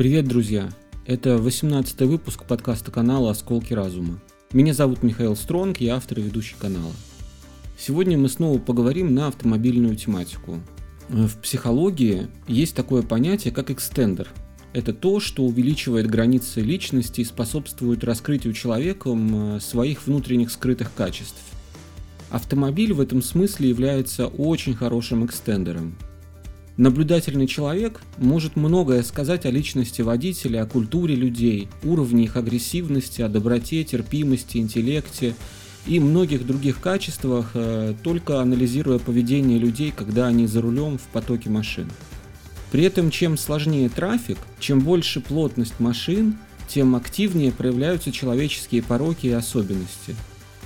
Привет, друзья! Это 18 выпуск подкаста канала «Осколки разума». Меня зовут Михаил Стронг, я автор и ведущий канала. Сегодня мы снова поговорим на автомобильную тематику. В психологии есть такое понятие, как экстендер. Это то, что увеличивает границы личности и способствует раскрытию человеком э, своих внутренних скрытых качеств. Автомобиль в этом смысле является очень хорошим экстендером – Наблюдательный человек может многое сказать о личности водителя, о культуре людей, уровне их агрессивности, о доброте, терпимости, интеллекте и многих других качествах, э, только анализируя поведение людей, когда они за рулем в потоке машин. При этом, чем сложнее трафик, чем больше плотность машин, тем активнее проявляются человеческие пороки и особенности.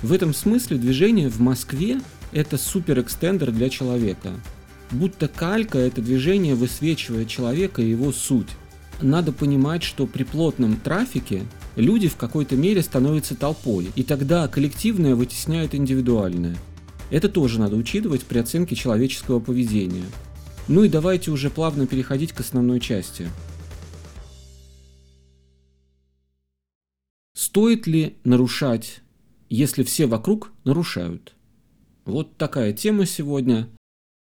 В этом смысле движение в Москве – это суперэкстендер для человека – Будто калька это движение высвечивает человека и его суть. Надо понимать, что при плотном трафике люди в какой-то мере становятся толпой, и тогда коллективное вытесняет индивидуальное. Это тоже надо учитывать при оценке человеческого поведения. Ну и давайте уже плавно переходить к основной части. Стоит ли нарушать, если все вокруг нарушают? Вот такая тема сегодня.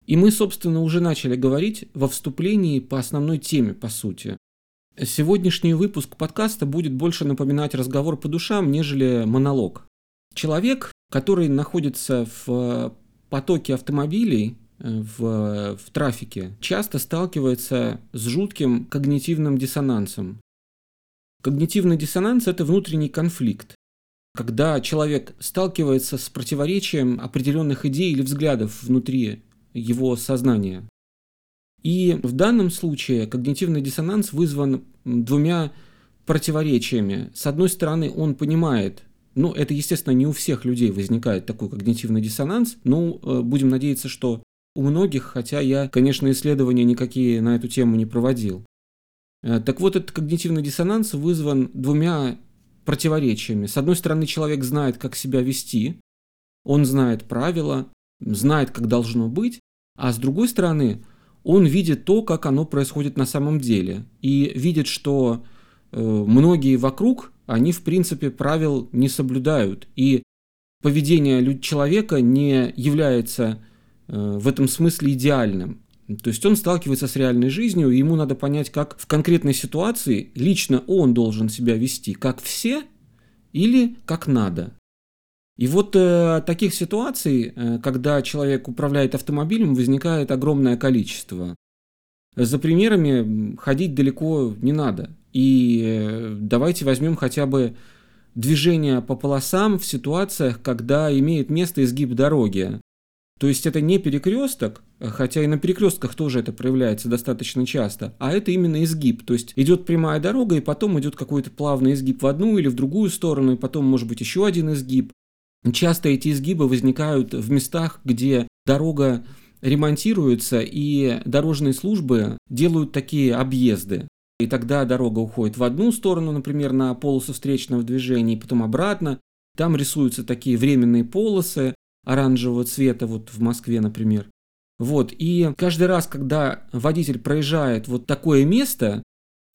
И мы, собственно, уже начали говорить во вступлении по основной теме, по сути. Сегодняшний выпуск подкаста будет больше напоминать разговор по душам, нежели монолог. Человек, который находится в потоке автомобилей, в, в трафике, часто сталкивается с жутким когнитивным диссонансом. Когнитивный диссонанс – это внутренний конфликт, когда человек сталкивается с противоречием определенных идей или взглядов внутри его сознания. И в данном случае когнитивный диссонанс вызван двумя противоречиями. С одной стороны, он понимает, ну, это, естественно, не у всех людей возникает такой когнитивный диссонанс, но э, будем надеяться, что у многих, хотя я, конечно, исследования никакие на эту тему не проводил. Э, так вот, этот когнитивный диссонанс вызван двумя противоречиями. С одной стороны, человек знает, как себя вести, он знает правила, знает, как должно быть, а с другой стороны, он видит то, как оно происходит на самом деле, и видит, что э, многие вокруг, они в принципе правил не соблюдают, и поведение человека не является э, в этом смысле идеальным. То есть он сталкивается с реальной жизнью, и ему надо понять, как в конкретной ситуации лично он должен себя вести, как все или как надо. И вот э, таких ситуаций, э, когда человек управляет автомобилем, возникает огромное количество. За примерами ходить далеко не надо. И э, давайте возьмем хотя бы движение по полосам в ситуациях, когда имеет место изгиб дороги. То есть это не перекресток, хотя и на перекрестках тоже это проявляется достаточно часто, а это именно изгиб. То есть идет прямая дорога, и потом идет какой-то плавный изгиб в одну или в другую сторону, и потом может быть еще один изгиб. Часто эти изгибы возникают в местах, где дорога ремонтируется, и дорожные службы делают такие объезды. И тогда дорога уходит в одну сторону, например, на полосу встречного движения, и потом обратно. Там рисуются такие временные полосы оранжевого цвета, вот в Москве, например. Вот, и каждый раз, когда водитель проезжает вот такое место,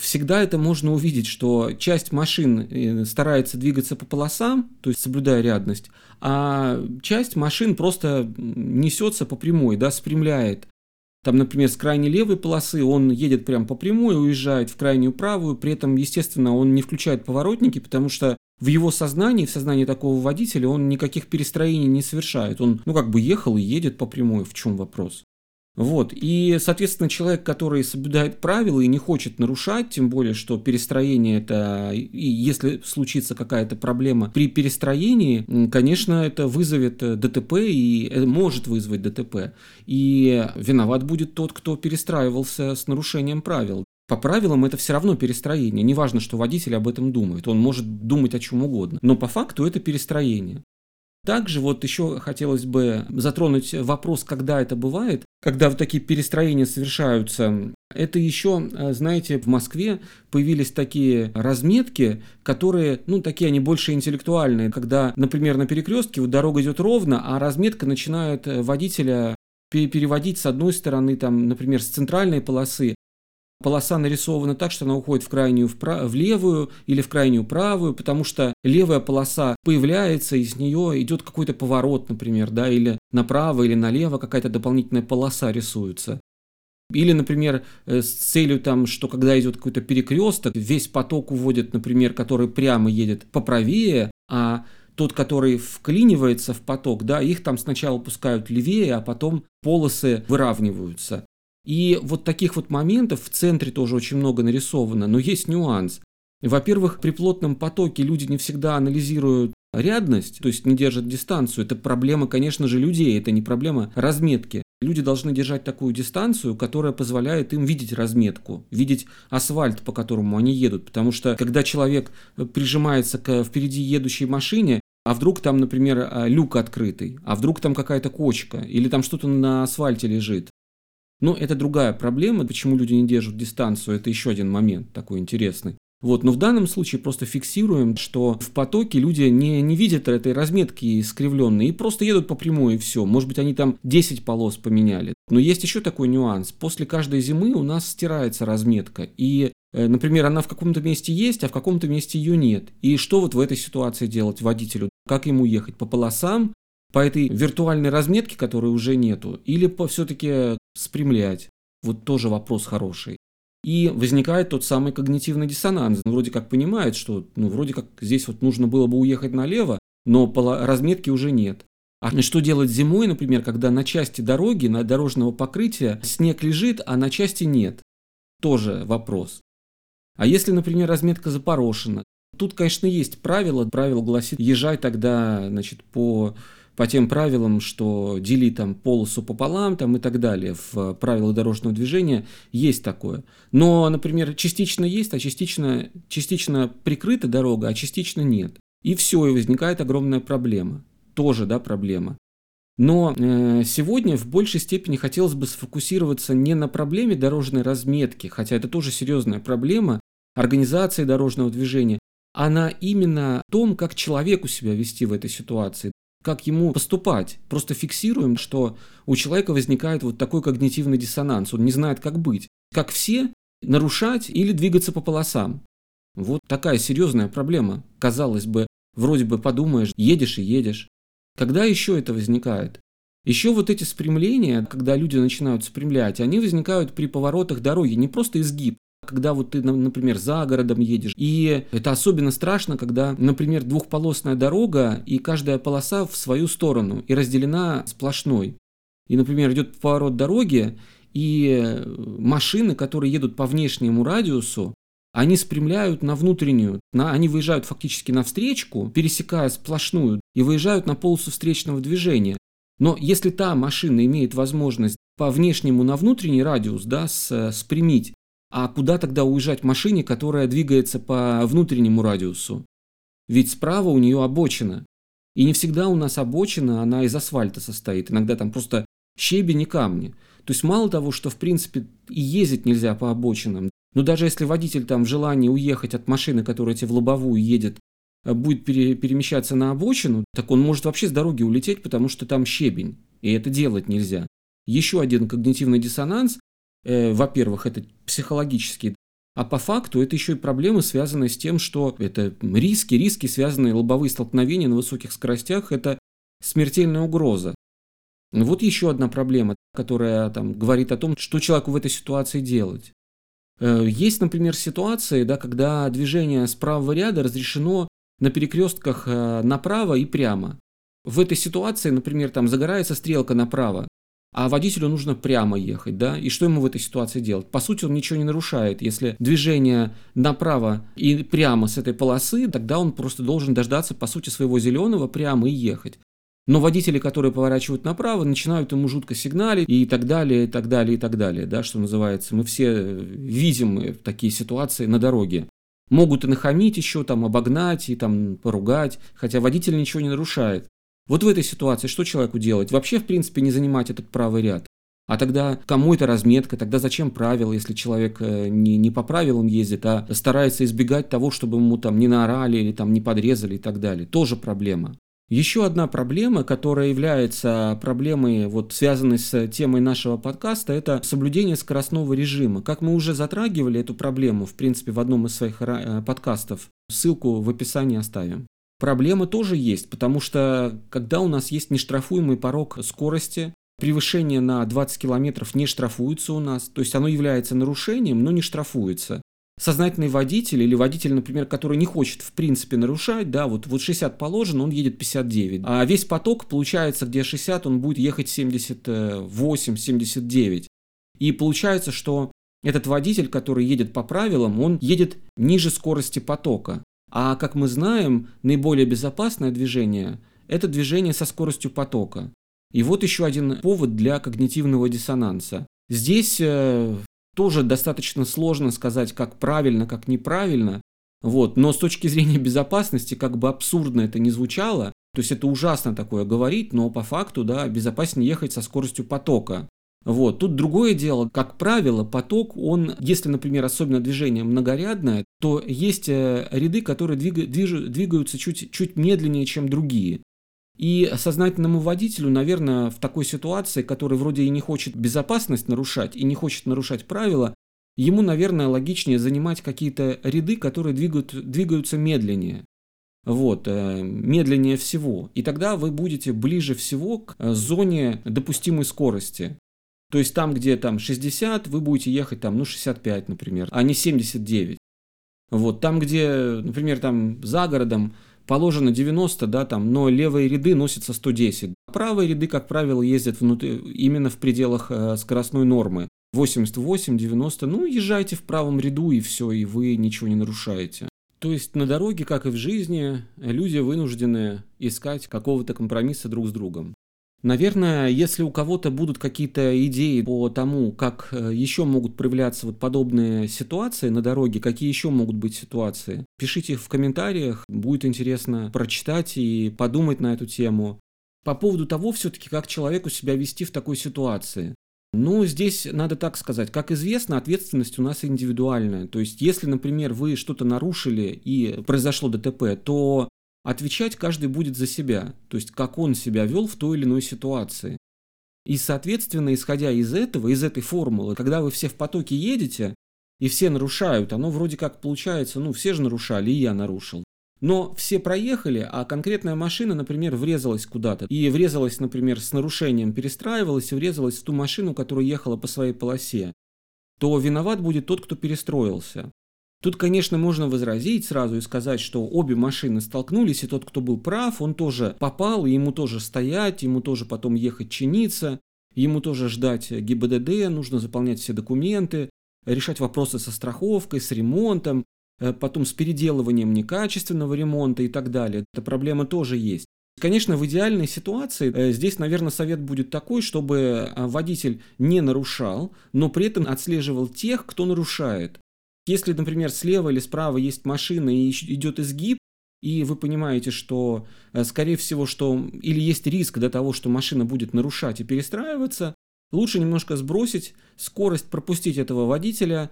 Всегда это можно увидеть, что часть машин э, старается двигаться по полосам, то есть соблюдая рядность, а часть машин просто несется по прямой, да, спрямляет. Там, например, с крайней левой полосы он едет прямо по прямой, уезжает в крайнюю правую, при этом, естественно, он не включает поворотники, потому что в его сознании, в сознании такого водителя, он никаких перестроений не совершает. Он, ну, как бы ехал и едет по прямой, в чем вопрос? Вот. И, соответственно, человек, который соблюдает правила и не хочет нарушать, тем более, что перестроение это, и если случится какая-то проблема при перестроении, конечно, это вызовет э, ДТП и э, может вызвать ДТП. И виноват будет тот, кто перестраивался с нарушением правил. По правилам это все равно перестроение. Неважно, что водитель об этом думает. Он может думать о чем угодно. Но по факту это перестроение. Также вот еще хотелось бы затронуть вопрос, когда это бывает, когда вот такие перестроения совершаются. Это еще, знаете, в Москве появились такие разметки, которые, ну, такие они больше интеллектуальные, когда, например, на перекрестке вот дорога идет ровно, а разметка начинает водителя переводить с одной стороны, там, например, с центральной полосы полоса нарисована так, что она уходит в крайнюю вправо, в левую или в крайнюю правую, потому что левая полоса появляется, и с нее идет какой-то поворот, например, да, или направо, или налево какая-то дополнительная полоса рисуется. Или, например, э, с целью там, что когда идет какой-то перекресток, весь поток уводит, например, который прямо едет поправее, а тот, который вклинивается в поток, да, их там сначала пускают левее, а потом полосы выравниваются. И вот таких вот моментов в центре тоже очень много нарисовано, но есть нюанс. Во-первых, при плотном потоке люди не всегда анализируют рядность, то есть не держат дистанцию. Это проблема, конечно же, людей, это не проблема разметки. Люди должны держать такую дистанцию, которая позволяет им видеть разметку, видеть асфальт, по которому они едут. Потому что когда человек прижимается к впереди едущей машине, а вдруг там, например, люк открытый, а вдруг там какая-то кочка, или там что-то на асфальте лежит, но это другая проблема, почему люди не держат дистанцию, это еще один момент такой интересный. Вот, но в данном случае просто фиксируем, что в потоке люди не, не видят этой разметки искривленной и просто едут по прямой и все. Может быть, они там 10 полос поменяли. Но есть еще такой нюанс. После каждой зимы у нас стирается разметка. И, э, например, она в каком-то месте есть, а в каком-то месте ее нет. И что вот в этой ситуации делать водителю? Как ему ехать? По полосам по этой виртуальной разметке, которой уже нету, или по все-таки спрямлять? Вот тоже вопрос хороший. И возникает тот самый когнитивный диссонанс. Он вроде как понимает, что ну, вроде как здесь вот нужно было бы уехать налево, но разметки уже нет. А что делать зимой, например, когда на части дороги, на дорожного покрытия снег лежит, а на части нет? Тоже вопрос. А если, например, разметка запорошена? Тут, конечно, есть правило. Правило гласит, езжай тогда значит, по по тем правилам, что дели там полосу пополам там и так далее. В правилах дорожного движения есть такое. Но, например, частично есть, а частично, частично прикрыта дорога, а частично нет. И все, и возникает огромная проблема. Тоже, да, проблема. Но э, сегодня в большей степени хотелось бы сфокусироваться не на проблеме дорожной разметки, хотя это тоже серьезная проблема организации дорожного движения, а на именно том, как человеку себя вести в этой ситуации как ему поступать. Просто фиксируем, что у человека возникает вот такой когнитивный диссонанс. Он не знает, как быть. Как все, нарушать или двигаться по полосам. Вот такая серьезная проблема. Казалось бы, вроде бы подумаешь, едешь и едешь. Когда еще это возникает? Еще вот эти спрямления, когда люди начинают спрямлять, они возникают при поворотах дороги, не просто изгиб, когда вот ты, например, за городом едешь. И это особенно страшно, когда, например, двухполосная дорога, и каждая полоса в свою сторону, и разделена сплошной. И, например, идет поворот дороги, и машины, которые едут по внешнему радиусу, они спрямляют на внутреннюю, на, они выезжают фактически на встречку, пересекая сплошную, и выезжают на полосу встречного движения. Но если та машина имеет возможность по внешнему на внутренний радиус да, с, спрямить, а куда тогда уезжать машине, которая двигается по внутреннему радиусу? Ведь справа у нее обочина. И не всегда у нас обочина, она из асфальта состоит. Иногда там просто щебень и камни. То есть мало того, что в принципе и ездить нельзя по обочинам, но даже если водитель там в желании уехать от машины, которая тебе в лобовую едет, э, будет пере, перемещаться на обочину, так он может вообще с дороги улететь, потому что там щебень. И это делать нельзя. Еще один когнитивный диссонанс э, во-первых, это психологический, а по факту это еще и проблемы, связанные с тем, что это риски, риски, связанные лобовые столкновения на высоких скоростях, это смертельная угроза. Вот еще одна проблема, которая там, говорит о том, что человеку в этой ситуации делать. Э, есть, например, ситуации, да, когда движение с правого ряда разрешено на перекрестках э, направо и прямо. В этой ситуации, например, там загорается стрелка направо, а водителю нужно прямо ехать, да, и что ему в этой ситуации делать? По сути, он ничего не нарушает. Если движение направо и прямо с этой полосы, тогда он просто должен дождаться, по сути, своего зеленого прямо и ехать. Но водители, которые поворачивают направо, начинают ему жутко сигналить и так далее, и так далее, и так далее, да, что называется. Мы все видим такие ситуации на дороге. Могут и нахамить еще, там, обогнать и там поругать, хотя водитель ничего не нарушает. Вот в этой ситуации что человеку делать? Вообще, в принципе, не занимать этот правый ряд. А тогда кому это разметка? Тогда зачем правила, если человек э, не, не по правилам ездит, а старается избегать того, чтобы ему там не наорали или там не подрезали и так далее? Тоже проблема. Еще одна проблема, которая является проблемой, вот, связанной с темой нашего подкаста, это соблюдение скоростного режима. Как мы уже затрагивали эту проблему, в принципе, в одном из своих э, подкастов, ссылку в описании оставим. Проблема тоже есть, потому что когда у нас есть нештрафуемый порог скорости, превышение на 20 километров не штрафуется у нас, то есть оно является нарушением, но не штрафуется сознательный водитель или водитель, например, который не хочет в принципе нарушать, да, вот, вот 60 положено, он едет 59. А весь поток, получается, где 60, он будет ехать 78, 79. И получается, что этот водитель, который едет по правилам, он едет ниже скорости потока. А как мы знаем, наиболее безопасное движение – это движение со скоростью потока. И вот еще один повод для когнитивного диссонанса. Здесь э, тоже достаточно сложно сказать, как правильно, как неправильно. Вот. Но с точки зрения безопасности, как бы абсурдно это не звучало, то есть это ужасно такое говорить, но по факту, да, безопаснее ехать со скоростью потока. Вот. Тут другое дело, как правило, поток, он, если, например, особенно движение многорядное, то есть э, ряды, которые двигаются чуть, чуть медленнее, чем другие. И сознательному водителю, наверное, в такой ситуации, который вроде и не хочет безопасность нарушать, и не хочет нарушать правила, ему, наверное, логичнее занимать какие-то ряды, которые двигают, двигаются медленнее. Вот, э, медленнее всего. И тогда вы будете ближе всего к э, зоне допустимой скорости. То есть там, где там 60, вы будете ехать там, ну, 65, например, а не 79. Вот, там, где, например, там за городом положено 90, да, там, но левые ряды носятся 110. Правые ряды, как правило, ездят внутри, именно в пределах э, скоростной нормы. 88, 90, ну, езжайте в правом ряду и все, и вы ничего не нарушаете. То есть на дороге, как и в жизни, люди вынуждены искать какого-то компромисса друг с другом. Наверное, если у кого-то будут какие-то идеи по тому, как э, еще могут проявляться вот подобные ситуации на дороге, какие еще могут быть ситуации, пишите их в комментариях, будет интересно прочитать и подумать на эту тему. По поводу того все-таки, как человеку себя вести в такой ситуации. Ну, здесь надо так сказать. Как известно, ответственность у нас индивидуальная. То есть, если, например, вы что-то нарушили и произошло ДТП, то Отвечать каждый будет за себя, то есть как он себя вел в той или иной ситуации. И, соответственно, исходя из этого, из этой формулы, когда вы все в потоке едете, и все нарушают, оно вроде как получается, ну, все же нарушали, и я нарушил. Но все проехали, а конкретная машина, например, врезалась куда-то. И врезалась, например, с нарушением, перестраивалась и врезалась в ту машину, которая ехала по своей полосе. То виноват будет тот, кто перестроился. Тут, конечно, можно возразить сразу и сказать, что обе машины столкнулись, и тот, кто был прав, он тоже попал, и ему тоже стоять, ему тоже потом ехать чиниться, ему тоже ждать ГИБДД, нужно заполнять все документы, решать вопросы со страховкой, с ремонтом, э, потом с переделыванием некачественного ремонта и так далее. Эта проблема тоже есть. Конечно, в идеальной ситуации э, здесь, наверное, совет будет такой, чтобы э, водитель не нарушал, но при этом отслеживал тех, кто нарушает. Если, например, слева или справа есть машина и идет изгиб, и вы понимаете, что, э, скорее всего, что или есть риск до того, что машина будет нарушать и перестраиваться, лучше немножко сбросить скорость, пропустить этого водителя,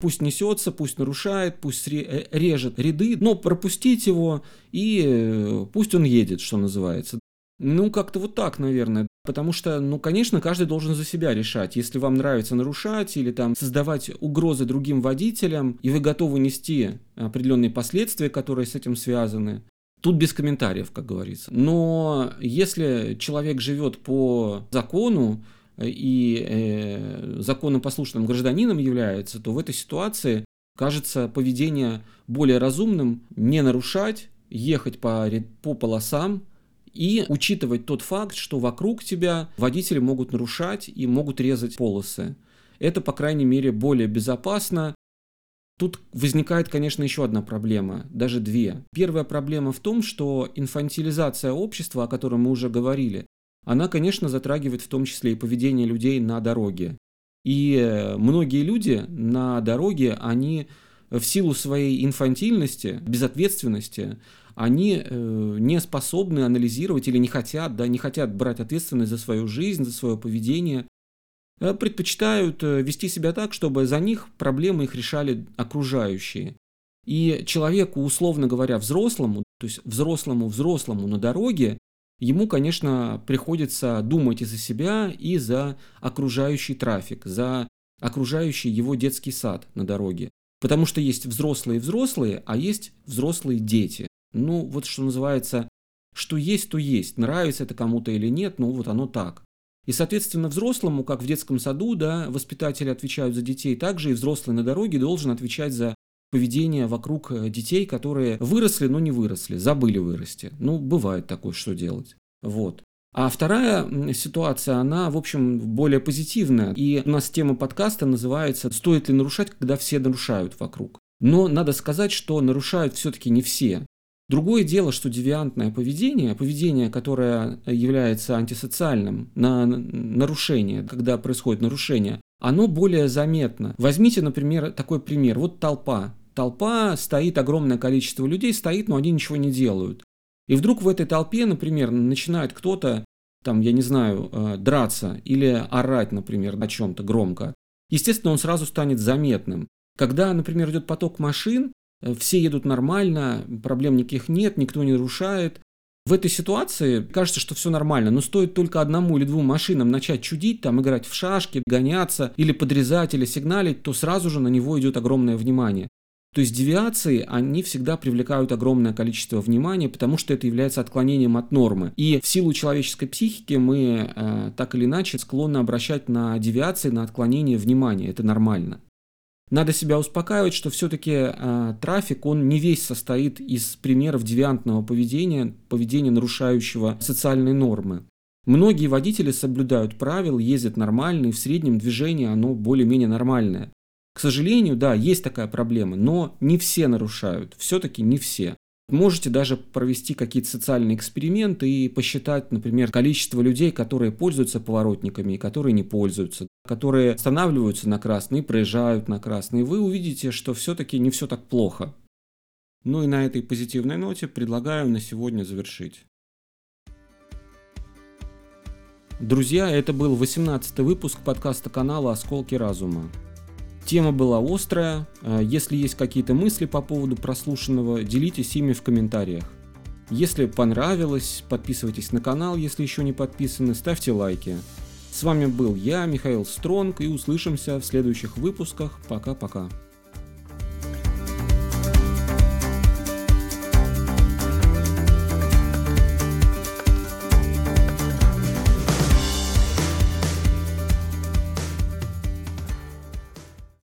пусть несется, пусть нарушает, пусть э, режет ряды, но пропустить его и э, пусть он едет, что называется. Ну, как-то вот так, наверное. Потому что, ну, конечно, каждый должен за себя решать. Если вам нравится нарушать или там создавать угрозы другим водителям, и вы готовы нести определенные последствия, которые с этим связаны, Тут без комментариев, как говорится. Но если человек живет по закону и э, законопослушным гражданином является, то в этой ситуации кажется поведение более разумным не нарушать, ехать по, по полосам, и учитывать тот факт, что вокруг тебя водители могут нарушать и могут резать полосы. Это, по крайней мере, более безопасно. Тут возникает, конечно, еще одна проблема, даже две. Первая проблема в том, что инфантилизация общества, о котором мы уже говорили, она, конечно, затрагивает в том числе и поведение людей на дороге. И многие люди на дороге, они в силу своей инфантильности, безответственности, они э, не способны анализировать или не хотят, да, не хотят брать ответственность за свою жизнь, за свое поведение, э, предпочитают э, вести себя так, чтобы за них проблемы их решали окружающие. И человеку, условно говоря, взрослому, то есть взрослому-взрослому на дороге, ему, конечно, приходится думать и за себя, и за окружающий трафик, за окружающий его детский сад на дороге. Потому что есть взрослые-взрослые, а есть взрослые-дети. Ну, вот что называется, что есть, то есть. Нравится это кому-то или нет, ну вот оно так. И, соответственно, взрослому, как в детском саду, да, воспитатели отвечают за детей, также и взрослый на дороге должен отвечать за поведение вокруг э, детей, которые выросли, но не выросли, забыли вырасти. Ну, бывает такое, что делать. Вот. А вторая ситуация, она, в общем, более позитивная. И у нас тема подкаста называется «Стоит ли нарушать, когда все нарушают вокруг?». Но надо сказать, что нарушают все-таки не все. Другое дело, что девиантное поведение, поведение, которое является антисоциальным, на нарушение, когда происходит нарушение, оно более заметно. Возьмите, например, такой пример. Вот толпа. Толпа стоит, огромное количество людей стоит, но они ничего не делают. И вдруг в этой толпе, например, начинает кто-то, там, я не знаю, э, драться или орать, например, о чем-то громко. Естественно, он сразу станет заметным. Когда, например, идет поток машин, все едут нормально, проблем никаких нет, никто не нарушает. В этой ситуации кажется, что все нормально, но стоит только одному или двум машинам начать чудить, там играть в шашки, гоняться или подрезать или сигналить, то сразу же на него идет огромное внимание. То есть девиации, они всегда привлекают огромное количество внимания, потому что это является отклонением от нормы. И в силу человеческой психики мы э, так или иначе склонны обращать на девиации, на отклонение внимания. Это нормально. Надо себя успокаивать, что все-таки э, трафик, он не весь состоит из примеров девиантного поведения, поведения, нарушающего социальные нормы. Многие водители соблюдают правила, ездят нормально, и в среднем движение оно более-менее нормальное. К сожалению, да, есть такая проблема, но не все нарушают, все-таки не все. Можете даже провести какие-то социальные эксперименты и посчитать, например, количество людей, которые пользуются поворотниками и которые не пользуются, которые останавливаются на красный проезжают на красный. Вы увидите, что все-таки не все так плохо. Ну и на этой позитивной ноте предлагаю на сегодня завершить. Друзья, это был 18 выпуск подкаста канала «Осколки разума». Тема была острая. Э, если есть какие-то мысли по поводу прослушанного, делитесь ими в комментариях. Если понравилось, подписывайтесь на канал, если еще не подписаны, ставьте лайки. С вами был я, Михаил Стронг, и услышимся в следующих выпусках. Пока-пока.